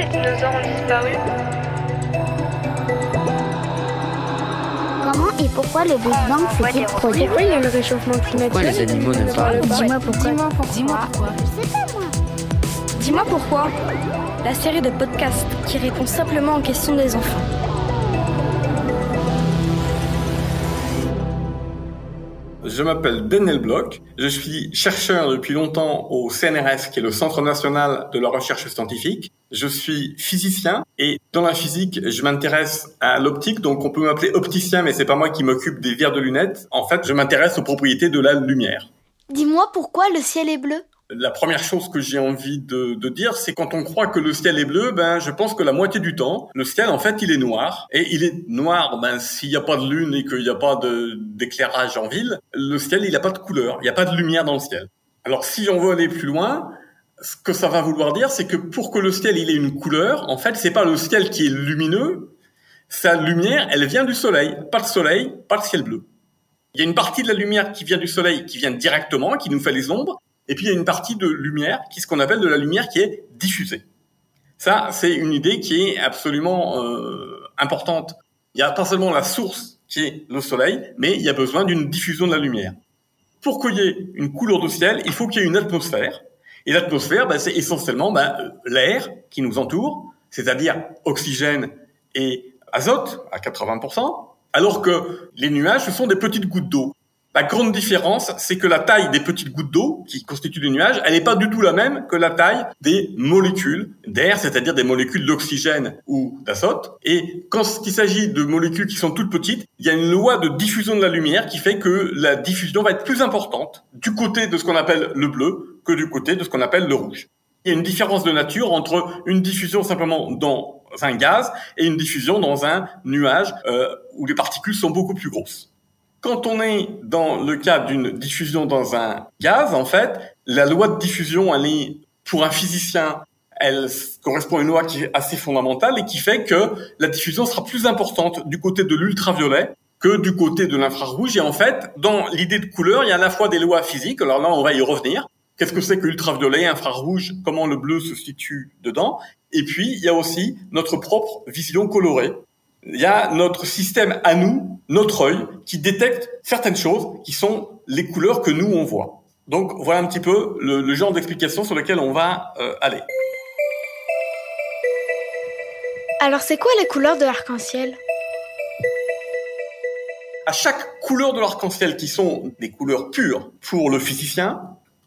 les dinosaures ont disparu Comment et pourquoi le Big Bang s'est-il produit Pourquoi il y a le réchauffement climatique Pourquoi les animaux n'aiment pas Dis-moi pourquoi. Dis-moi pourquoi. Je sais pas moi. Dis-moi pourquoi La série de podcasts qui répond simplement aux questions des enfants. Je m'appelle Daniel Bloch, je suis chercheur depuis longtemps au CNRS, qui est le Centre national de la recherche scientifique. Je suis physicien et dans la physique, je m'intéresse à l'optique, donc on peut m'appeler opticien, mais c'est pas moi qui m'occupe des verres de lunettes. En fait, je m'intéresse aux propriétés de la lumière. Dis-moi pourquoi le ciel est bleu La première chose que j'ai envie de, de dire, c'est quand on croit que le ciel est bleu, ben je pense que la moitié du temps, le ciel en fait il est noir. Et il est noir, ben s'il n'y a pas de lune et qu'il n'y a pas d'éclairage en ville, le ciel il n'a pas de couleur, il n'y a pas de lumière dans le ciel. Alors si on veut aller plus loin, ce que ça va vouloir dire, c'est que pour que le ciel il ait une couleur, en fait c'est pas le ciel qui est lumineux, sa lumière elle vient du soleil. Pas de soleil, pas de ciel bleu. Il y a une partie de la lumière qui vient du soleil, qui vient directement, qui nous fait les ombres, et puis il y a une partie de lumière, qui est ce qu'on appelle de la lumière qui est diffusée. Ça, c'est une idée qui est absolument euh, importante. Il n'y a pas seulement la source qui est le soleil, mais il y a besoin d'une diffusion de la lumière. Pour qu'il y ait une couleur de ciel, il faut qu'il y ait une atmosphère. Et l'atmosphère, ben, c'est essentiellement euh, l'air qui nous entoure, c'est-à-dire oxygène et azote à 80%, alors que les nuages, ce sont des petites gouttes d'eau. La grande différence, c'est que la taille des petites gouttes d'eau qui constituent les nuages, elle n'est pas du tout la même que la taille des molécules d'air, c'est-à-dire des molécules d'oxygène ou d'azote. Et quand il s'agit de molécules qui sont toutes petites, il y a une loi de diffusion de la lumière qui fait que la diffusion va être plus importante du côté de ce qu'on appelle le bleu que du côté de ce qu'on appelle le rouge. Il y a une différence de nature entre une diffusion simplement dans un gaz et une diffusion dans un nuage euh, où les particules sont beaucoup plus grosses. Quand on est dans le cas d'une diffusion dans un gaz, en fait, la loi de diffusion, elle est, pour un physicien, elle correspond à une loi qui est assez fondamentale et qui fait que la diffusion sera plus importante du côté de l'ultraviolet que du côté de l'infrarouge. Et en fait, dans l'idée de couleur, il y a à la fois des lois physiques, alors là, on va y revenir. Qu'est-ce que c'est que ultraviolet, infrarouge, comment le bleu se situe dedans? Et puis, il y a aussi notre propre vision colorée. Il y a notre système à nous, notre œil, qui détecte certaines choses qui sont les couleurs que nous, on voit. Donc, voilà un petit peu le, le genre d'explication sur lequel on va euh, aller. Alors c'est quoi les couleurs de l'arc-en-ciel? À chaque couleur de l'arc-en-ciel, qui sont des couleurs pures pour le physicien,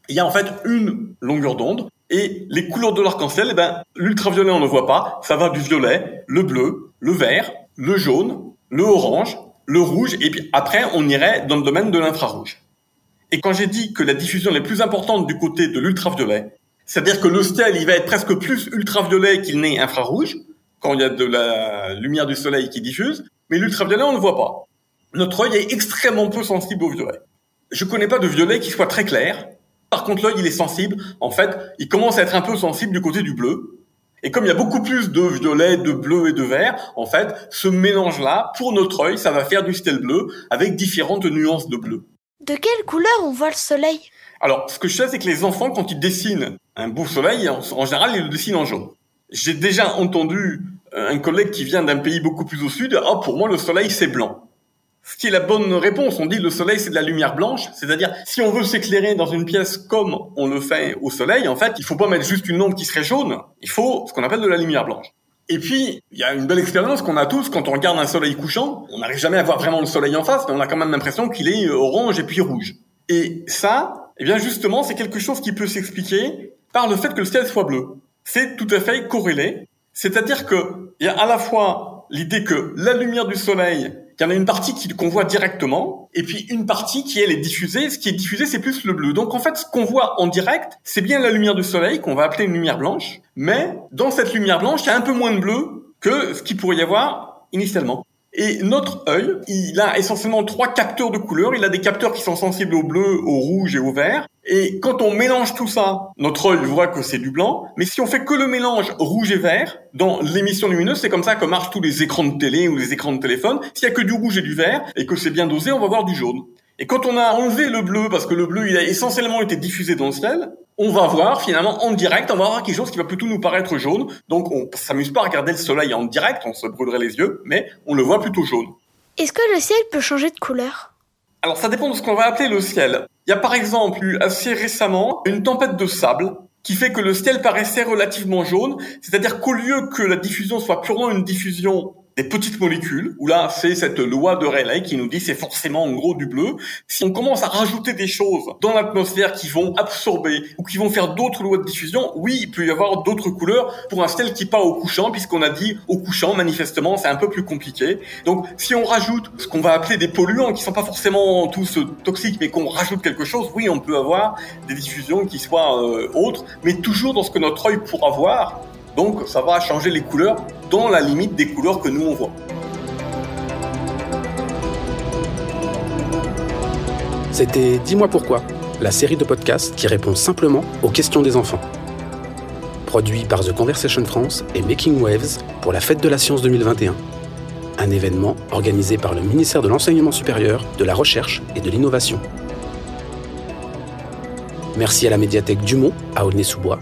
il y a en fait une longueur d'onde. Et les couleurs de l'arc-en-ciel, eh ben, l'ultraviolet, on ne voit pas. Ça va du violet, le bleu, le vert, le jaune, le orange, le rouge, et puis après, on irait dans le domaine de l'infrarouge. Et quand j'ai dit que la diffusion est plus importante du côté de l'ultraviolet, c'est-à-dire que le ciel, il va être presque plus ultraviolet qu'il n'est infrarouge, quand il y a de la lumière du soleil qui diffuse, mais l'ultraviolet, on ne le voit pas. Notre œil est extrêmement peu sensible au violet. Je connais pas de violet qui soit très clair. Par contre, l'œil, il est sensible. En fait, il commence à être un peu sensible du côté du bleu. Et comme il y a beaucoup plus de violet, de bleu et de vert, en fait, ce mélange-là, pour notre œil, ça va faire du ciel bleu avec différentes nuances de bleu. De quelle couleur on voit le soleil? Alors, ce que je sais, c'est que les enfants, quand ils dessinent un beau soleil, en, en général, ils le dessinent en jaune. J'ai déjà entendu euh, un collègue qui vient d'un pays beaucoup plus au sud, ah, pour moi, le soleil, c'est blanc. Ce qui est la bonne réponse. On dit le soleil, c'est de la lumière blanche. C'est-à-dire, si on veut s'éclairer dans une pièce comme on le fait au soleil, en fait, il faut pas mettre juste une lampe qui serait jaune. Il faut ce qu'on appelle de la lumière blanche. Et puis, il y a une belle expérience qu'on a tous quand on regarde un soleil couchant. On n'arrive jamais à voir vraiment le soleil en face, mais on a quand même l'impression qu'il est orange et puis rouge. Et ça, eh bien, justement, c'est quelque chose qui peut s'expliquer par le fait que le ciel soit bleu. C'est tout à fait corrélé. C'est-à-dire que il y a à la fois l'idée que la lumière du soleil, il y en a une partie qu'on voit directement, et puis une partie qui elle est diffusée. Ce qui est diffusé, c'est plus le bleu. Donc en fait, ce qu'on voit en direct, c'est bien la lumière du soleil qu'on va appeler une lumière blanche, mais dans cette lumière blanche, il y a un peu moins de bleu que ce qu'il pourrait y avoir initialement. Et notre œil, il a essentiellement trois capteurs de couleurs. Il a des capteurs qui sont sensibles au bleu, au rouge et au vert. Et quand on mélange tout ça, notre œil voit que c'est du blanc. Mais si on fait que le mélange rouge et vert, dans l'émission lumineuse, c'est comme ça que marchent tous les écrans de télé ou les écrans de téléphone. S'il y a que du rouge et du vert, et que c'est bien dosé, on va voir du jaune. Et quand on a enlevé le bleu, parce que le bleu, il a essentiellement été diffusé dans le ciel, on va voir finalement en direct, on va voir quelque chose qui va plutôt nous paraître jaune. Donc on s'amuse pas à regarder le soleil en direct, on se brûlerait les yeux, mais on le voit plutôt jaune. Est-ce que le ciel peut changer de couleur? Alors ça dépend de ce qu'on va appeler le ciel. Il y a par exemple eu assez récemment une tempête de sable qui fait que le ciel paraissait relativement jaune, c'est-à-dire qu'au lieu que la diffusion soit purement une diffusion des petites molécules, où là, c'est cette loi de Rayleigh qui nous dit c'est forcément en gros du bleu. Si on commence à rajouter des choses dans l'atmosphère qui vont absorber ou qui vont faire d'autres lois de diffusion, oui, il peut y avoir d'autres couleurs pour un ciel qui pas au couchant, puisqu'on a dit au couchant, manifestement, c'est un peu plus compliqué. Donc, si on rajoute ce qu'on va appeler des polluants, qui sont pas forcément tous toxiques, mais qu'on rajoute quelque chose, oui, on peut avoir des diffusions qui soient euh, autres, mais toujours dans ce que notre œil pourra voir, donc ça va changer les couleurs dans la limite des couleurs que nous on voit. C'était Dis-moi pourquoi, la série de podcasts qui répond simplement aux questions des enfants. Produit par The Conversation France et Making Waves pour la Fête de la Science 2021. Un événement organisé par le ministère de l'Enseignement supérieur, de la Recherche et de l'Innovation. Merci à la médiathèque Dumont à Aulnay-sous-Bois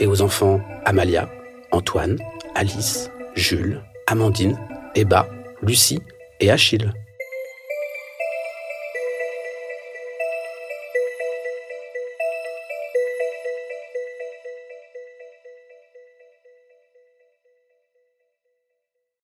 et aux enfants Amalia, Antoine, Alice, Jules, Amandine, Eba, Lucie et Achille.